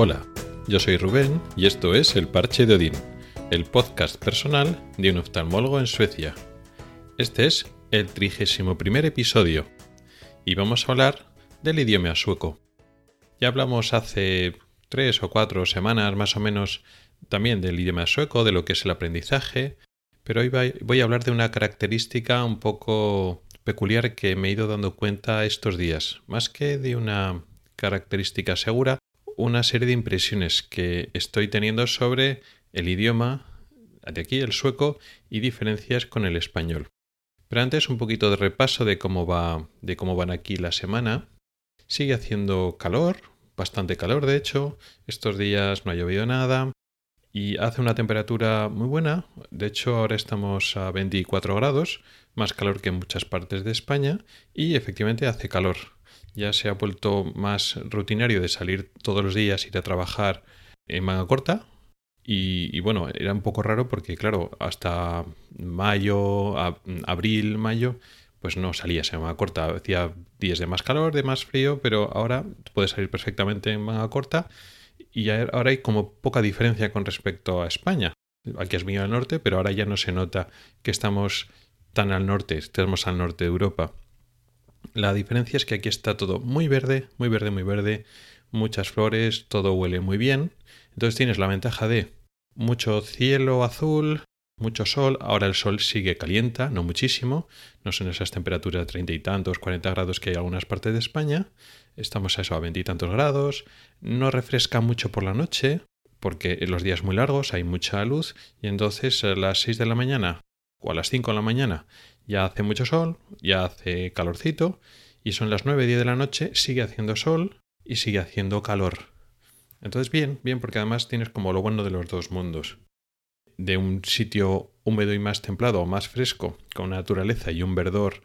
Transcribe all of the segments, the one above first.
Hola, yo soy Rubén y esto es El Parche de Odín, el podcast personal de un oftalmólogo en Suecia. Este es el trigésimo primer episodio y vamos a hablar del idioma sueco. Ya hablamos hace tres o cuatro semanas más o menos también del idioma sueco, de lo que es el aprendizaje, pero hoy voy a hablar de una característica un poco peculiar que me he ido dando cuenta estos días. Más que de una característica segura, una serie de impresiones que estoy teniendo sobre el idioma, de aquí el sueco, y diferencias con el español. Pero antes un poquito de repaso de cómo va, de cómo van aquí la semana. Sigue haciendo calor, bastante calor de hecho. Estos días no ha llovido nada y hace una temperatura muy buena. De hecho, ahora estamos a 24 grados, más calor que en muchas partes de España y efectivamente hace calor ya se ha vuelto más rutinario de salir todos los días, ir a trabajar en manga corta. Y, bueno, era un poco raro porque, claro, hasta mayo, abril, mayo, pues no salías en manga corta. Hacía días de más calor, de más frío, pero ahora puedes salir perfectamente en manga corta. Y ahora hay como poca diferencia con respecto a España. Aquí has venido al norte, pero ahora ya no se nota que estamos tan al norte, estamos al norte de Europa. La diferencia es que aquí está todo muy verde, muy verde, muy verde, muchas flores, todo huele muy bien. Entonces tienes la ventaja de mucho cielo azul, mucho sol. Ahora el sol sigue calienta, no muchísimo. No son esas temperaturas de treinta y tantos, cuarenta grados que hay en algunas partes de España. Estamos a eso, a veintitantos grados. No refresca mucho por la noche, porque en los días muy largos hay mucha luz. Y entonces a las seis de la mañana o a las cinco de la mañana ya hace mucho sol, ya hace calorcito, y son las 9, 10 de la noche, sigue haciendo sol y sigue haciendo calor. Entonces bien, bien, porque además tienes como lo bueno de los dos mundos. De un sitio húmedo y más templado o más fresco, con naturaleza y un verdor,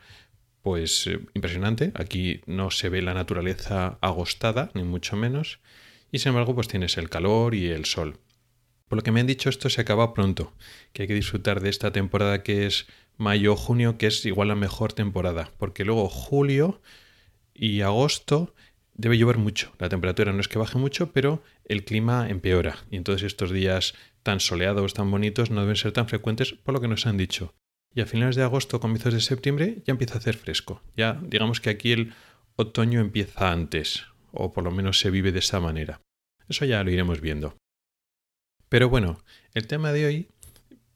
pues eh, impresionante. Aquí no se ve la naturaleza agostada, ni mucho menos. Y sin embargo, pues tienes el calor y el sol. Por lo que me han dicho, esto se acaba pronto, que hay que disfrutar de esta temporada que es mayo-junio, que es igual la mejor temporada, porque luego julio y agosto debe llover mucho. La temperatura no es que baje mucho, pero el clima empeora. Y entonces estos días tan soleados, tan bonitos, no deben ser tan frecuentes por lo que nos han dicho. Y a finales de agosto, comienzos de septiembre, ya empieza a hacer fresco. Ya digamos que aquí el otoño empieza antes, o por lo menos se vive de esa manera. Eso ya lo iremos viendo. Pero bueno, el tema de hoy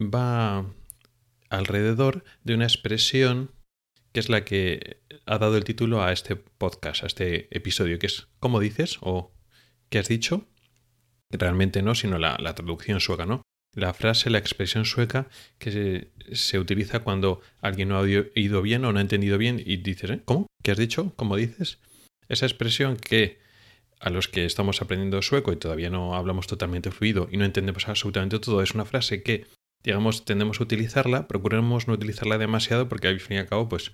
va alrededor de una expresión que es la que ha dado el título a este podcast, a este episodio, que es ¿cómo dices? o ¿qué has dicho? Realmente no, sino la, traducción sueca, ¿no? La frase, la expresión sueca que se, utiliza cuando alguien no ha oído bien o no ha entendido bien y dices, ¿eh? ¿cómo? ¿Qué has dicho? ¿Cómo dices? Esa expresión que a los que estamos aprendiendo sueco y todavía no hablamos totalmente fluido y no entendemos absolutamente todo, es una frase que digamos, tendemos a utilizarla, procuremos no utilizarla demasiado porque al fin y al cabo, pues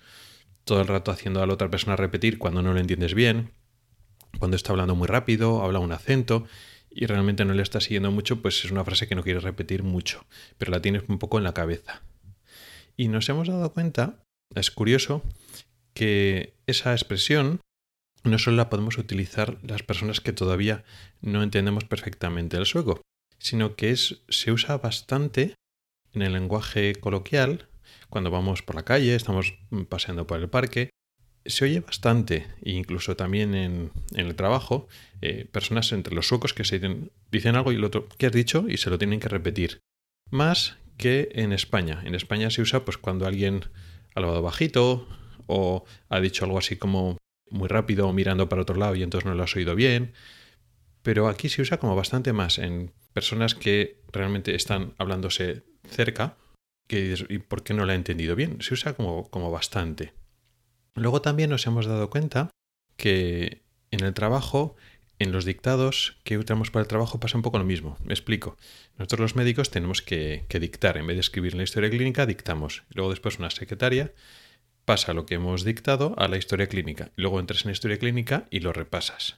todo el rato haciendo a la otra persona repetir cuando no lo entiendes bien, cuando está hablando muy rápido, habla un acento y realmente no le está siguiendo mucho, pues es una frase que no quieres repetir mucho, pero la tienes un poco en la cabeza. Y nos hemos dado cuenta, es curioso, que esa expresión no solo la podemos utilizar las personas que todavía no entendemos perfectamente el sueco, sino que es, se usa bastante en el lenguaje coloquial, cuando vamos por la calle, estamos paseando por el parque, se oye bastante, incluso también en, el trabajo, eh, personas entre los suecos que se dicen, algo y el otro, ¿qué has dicho? y se lo tienen que repetir. Más que en España. En España se usa pues cuando alguien ha hablado bajito o ha dicho algo así como muy rápido o mirando para otro lado y entonces no lo has oído bien. Pero aquí se usa como bastante más en personas que realmente están hablándose cerca, que ¿y por qué no la he entendido bien? Se usa como, como bastante. Luego también nos hemos dado cuenta que en el trabajo, en los dictados que usamos para el trabajo pasa un poco lo mismo. Me explico. Nosotros los médicos tenemos que, que dictar. En vez de escribir la historia clínica, dictamos. Luego después una secretaria pasa lo que hemos dictado a la historia clínica. Luego entras en la historia clínica y lo repasas.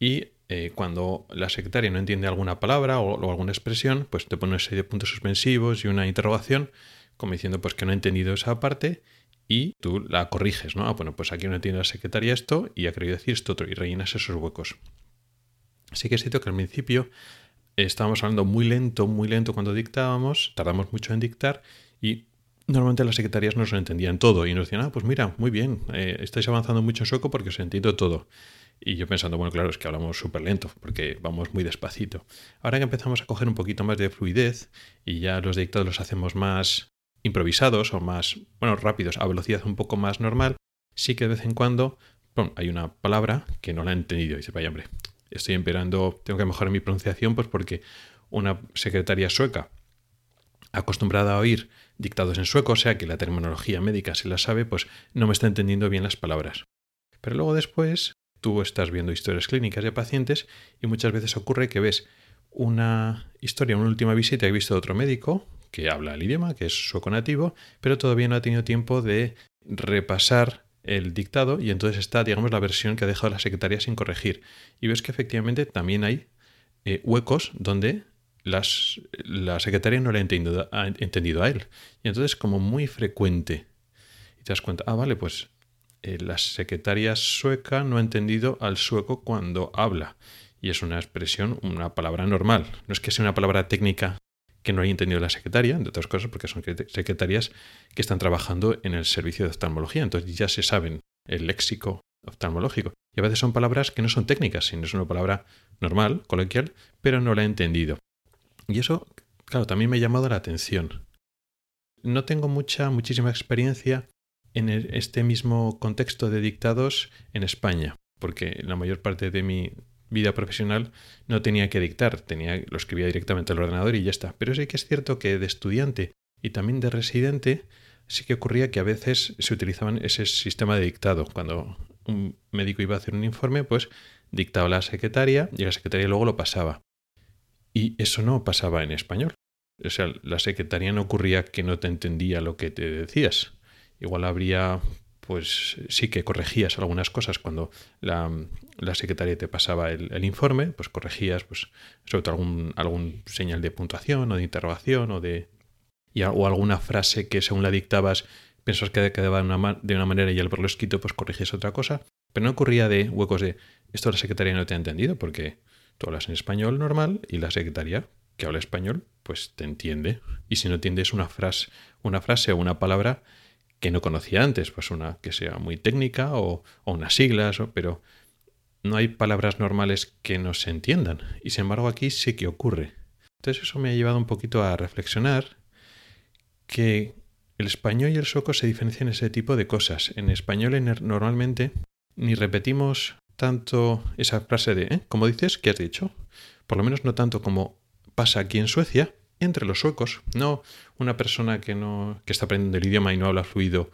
Y eh, cuando la secretaria no entiende alguna palabra o, alguna expresión, pues te pone una serie de puntos suspensivos y una interrogación, como diciendo pues que no ha entendido esa parte y tú la corriges, ¿no? Ah, bueno, pues aquí no entiende la secretaria esto y ha querido decir esto otro y rellenas esos huecos. Sí que es cierto que al principio estábamos hablando muy lento, muy lento cuando dictábamos, tardamos mucho en dictar y normalmente las secretarias no se entendían todo y nos decían, ah, pues mira, muy bien, eh, estáis avanzando mucho en sueco porque os entiendo todo. Y yo pensando, bueno, claro, es que hablamos súper lento porque vamos muy despacito. Ahora que empezamos a coger un poquito más de fluidez y ya los dictados los hacemos más improvisados o más, bueno, rápidos, a velocidad un poco más normal, sí que de vez en cuando hay una palabra que no la he entendido y dice, vaya hombre, estoy empeorando, tengo que mejorar mi pronunciación, pues porque una secretaria sueca acostumbrada a oír dictados en sueco, o sea que la terminología médica se la sabe, pues no me está entendiendo bien las palabras. Pero luego después tú estás viendo historias clínicas de pacientes y muchas veces ocurre que ves una historia, una última visita que he visto de otro médico que habla el idioma, que es sueco nativo, pero todavía no ha tenido tiempo de repasar el dictado y entonces está, digamos, la versión que ha dejado la secretaria sin corregir. Y ves que efectivamente también hay eh, huecos donde la secretaria no le ha entendido, ha entendido, a él. Y entonces como muy frecuente. Y te das cuenta, ah, vale, pues eh, la secretaria sueca no ha entendido al sueco cuando habla. Y es una expresión, una palabra normal. No es que sea una palabra técnica que no haya entendido la secretaria, entre otras cosas porque son secretarias que están trabajando en el servicio de oftalmología. Entonces ya se saben el léxico oftalmológico. Y a veces son palabras que no son técnicas, sino es una palabra normal, coloquial, pero no la he entendido. Y eso, claro, también me ha llamado la atención. No tengo mucha, muchísima experiencia en este mismo contexto de dictados en España, porque la mayor parte de mi vida profesional no tenía que dictar, tenía, lo escribía directamente al ordenador y ya está. Pero sí que es cierto que de estudiante y también de residente sí que ocurría que a veces se utilizaban ese sistema de dictado. Cuando un médico iba a hacer un informe, pues dictaba la secretaria y la secretaria luego lo pasaba. Y eso no pasaba en español. O sea, la secretaria no ocurría que no te entendía lo que te decías. Igual habría, pues sí que corregías algunas cosas cuando la, secretaria te pasaba el, informe, pues corregías, pues, sobre todo algún, algún señal de puntuación o de interrogación o de. o alguna frase que según la dictabas pensabas que quedaba de una, de una manera y al verlo escrito, pues corregías otra cosa. Pero no ocurría de huecos de esto la secretaria no te ha entendido porque Tú hablas en español normal y la secretaria que habla español pues te entiende. Y si no entiendes una frase, una frase o una palabra que no conocía antes, pues una que sea muy técnica o, unas siglas, pero no hay palabras normales que no se entiendan. Y sin embargo aquí sí que ocurre. Entonces eso me ha llevado un poquito a reflexionar que el español y el sueco se diferencian en ese tipo de cosas. En español normalmente ni repetimos tanto esa frase de, ¿eh? como dices, ¿qué has dicho? Por lo menos no tanto como pasa aquí en Suecia, entre los suecos. No una persona que, no, que está aprendiendo el idioma y no habla fluido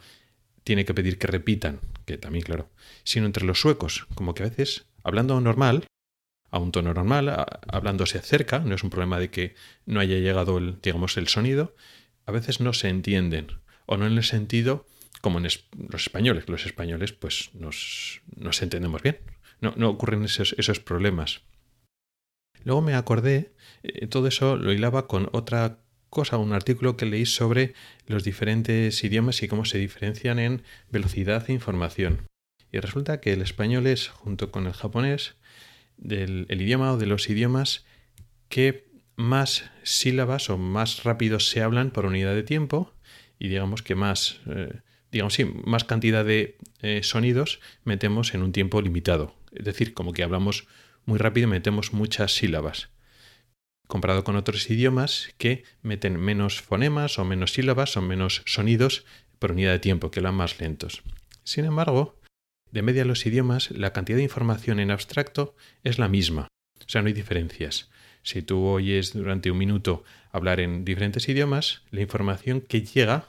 tiene que pedir que repitan, que también claro, sino entre los suecos, como que a veces, hablando normal, a un tono normal, hablándose cerca, no es un problema de que no haya llegado el, digamos, el sonido, a veces no se entienden, o no en el sentido como en los españoles, los españoles pues nos, nos entendemos bien, no, ocurren esos, esos, problemas. Luego me acordé, eh, todo eso lo hilaba con otra cosa, un artículo que leí sobre los diferentes idiomas y cómo se diferencian en velocidad e información. Y resulta que el español es, junto con el japonés, el idioma o de los idiomas que más sílabas o más rápido se hablan por unidad de tiempo y digamos que más, eh, digamos sí, más cantidad de eh, sonidos metemos en un tiempo limitado. Es decir, como que hablamos muy rápido metemos muchas sílabas. Comparado con otros idiomas que meten menos fonemas o menos sílabas o menos sonidos por unidad de tiempo, que hablan más lentos. Sin embargo, de media los idiomas, la cantidad de información en abstracto es la misma. O sea, no hay diferencias. Si tú oyes durante un minuto hablar en diferentes idiomas, la información que llega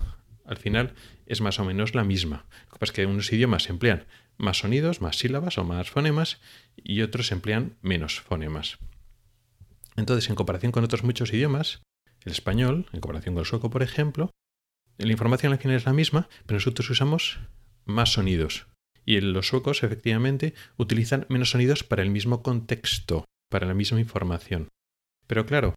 al final es más o menos la misma. Lo que pasa es que unos idiomas emplean más sonidos, más sílabas o más fonemas y otros emplean menos fonemas. Entonces, en comparación con otros muchos idiomas, el español, en comparación con el sueco, por ejemplo, la información al final es la misma, pero nosotros usamos más sonidos. Y los suecos, efectivamente, utilizan menos sonidos para el mismo contexto, para la misma información. Pero claro,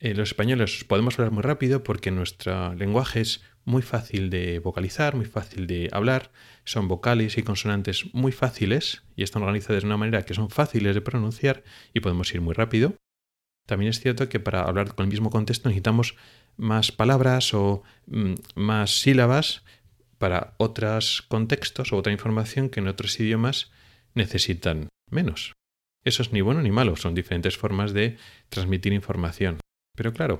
Eh, los españoles podemos hablar muy rápido porque nuestro lenguaje es muy fácil de vocalizar, muy fácil de hablar, son vocales y consonantes muy fáciles y están organizadas de una manera que son fáciles de pronunciar y podemos ir muy rápido. También es cierto que para hablar con el mismo contexto necesitamos más palabras o mm, más sílabas para otros contextos o otra información que en otros idiomas necesitan menos. Eso es ni bueno ni malo, son diferentes formas de transmitir información. Pero claro,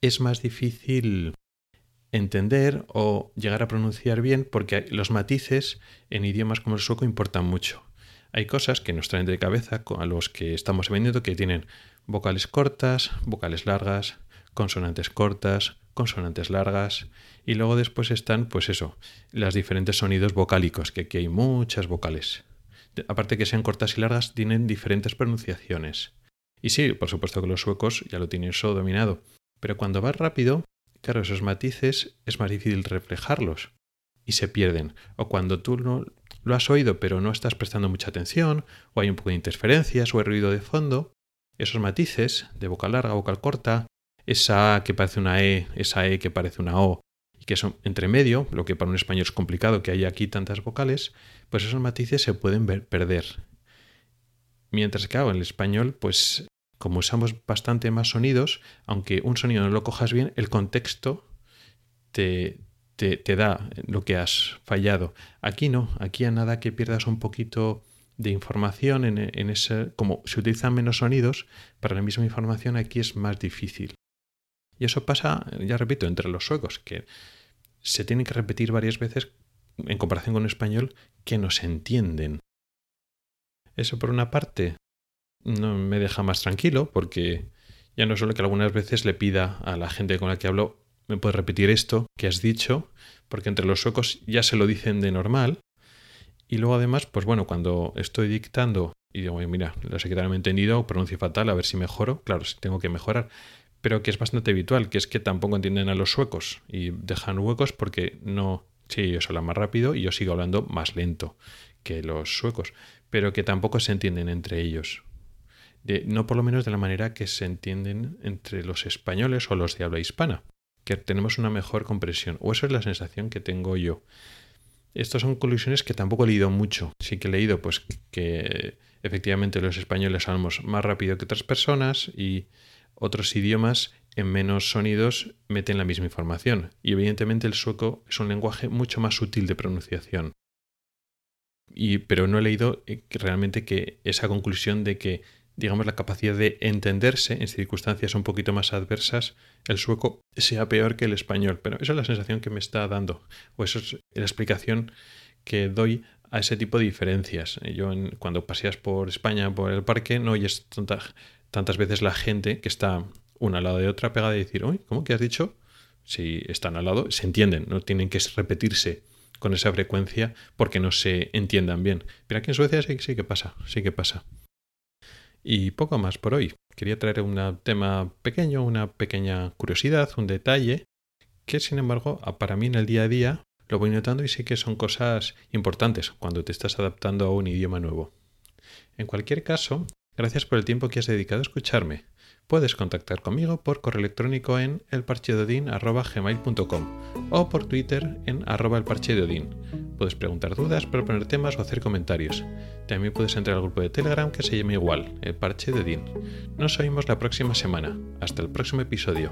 es más difícil entender o llegar a pronunciar bien porque los matices en idiomas como el sueco importan mucho. Hay cosas que nos traen de cabeza a los que estamos aprendiendo que tienen vocales cortas, vocales largas, consonantes cortas, consonantes largas y luego después están pues eso, los diferentes sonidos vocálicos, que aquí hay muchas vocales. Aparte que sean cortas y largas, tienen diferentes pronunciaciones. Y sí, por supuesto que los suecos ya lo tienen eso dominado. Pero cuando vas rápido, claro, esos matices es más difícil reflejarlos y se pierden. O cuando tú no, lo has oído pero no estás prestando mucha atención, o hay un poco de interferencias o hay ruido de fondo, esos matices de vocal larga, vocal corta, esa A que parece una E, esa E que parece una O, y que son entre medio, lo que para un español es complicado que haya aquí tantas vocales, pues esos matices se pueden ver, perder. Mientras que en el español, pues como usamos bastante más sonidos, aunque un sonido no lo cojas bien, el contexto te, te, da lo que has fallado. Aquí no, aquí a nada que pierdas un poquito de información en, en ese, como se utilizan menos sonidos, para la misma información aquí es más difícil. Y eso pasa, ya repito, entre los suecos, que se tienen que repetir varias veces en comparación con el español que no se entienden. Eso por una parte no me deja más tranquilo porque ya no solo que algunas veces le pida a la gente con la que hablo, me puedes repetir esto que has dicho, porque entre los suecos ya se lo dicen de normal. Y luego además, pues bueno, cuando estoy dictando y digo, mira, sé que me he entendido, pronuncio fatal, a ver si mejoro, claro, si tengo que mejorar, pero que es bastante habitual, que es que tampoco entienden a los suecos y dejan huecos porque no, sí, ellos hablan más rápido y yo sigo hablando más lento que los suecos, pero que tampoco se entienden entre ellos. De, no por lo menos de la manera que se entienden entre los españoles o los de habla hispana, que tenemos una mejor comprensión, o eso es la sensación que tengo yo. Estas son conclusiones que tampoco he leído mucho. Sí que he leído pues que efectivamente los españoles hablamos más rápido que otras personas y otros idiomas en menos sonidos meten la misma información y evidentemente el sueco es un lenguaje mucho más sutil de pronunciación. Y, pero no he leído eh, realmente que esa conclusión de que digamos la capacidad de entenderse en circunstancias un poquito más adversas el sueco sea peor que el español pero esa es la sensación que me está dando o esa es la explicación que doy a ese tipo de diferencias yo cuando paseas por España por el parque no oyes tanta tantas veces la gente que está una al lado de otra pegada y decir, uy, ¿cómo que has dicho? Si están al lado, se entienden, no tienen que repetirse con esa frecuencia porque no se entiendan bien. Pero aquí en Suecia sí, sí que pasa, sí que pasa. Y poco más por hoy. Quería traer un tema pequeño, una pequeña curiosidad, un detalle, que sin embargo para mí en el día a día lo voy notando y sí que son cosas importantes cuando te estás adaptando a un idioma nuevo. En cualquier caso, Gracias por el tiempo que has dedicado a escucharme. Puedes contactar conmigo por correo electrónico en elparchedodin.gmail.com o por Twitter en elparchedodin. Puedes preguntar dudas, proponer temas o hacer comentarios. También puedes entrar al grupo de Telegram que se llama igual, El Parche de Nos oímos la próxima semana. Hasta el próximo episodio.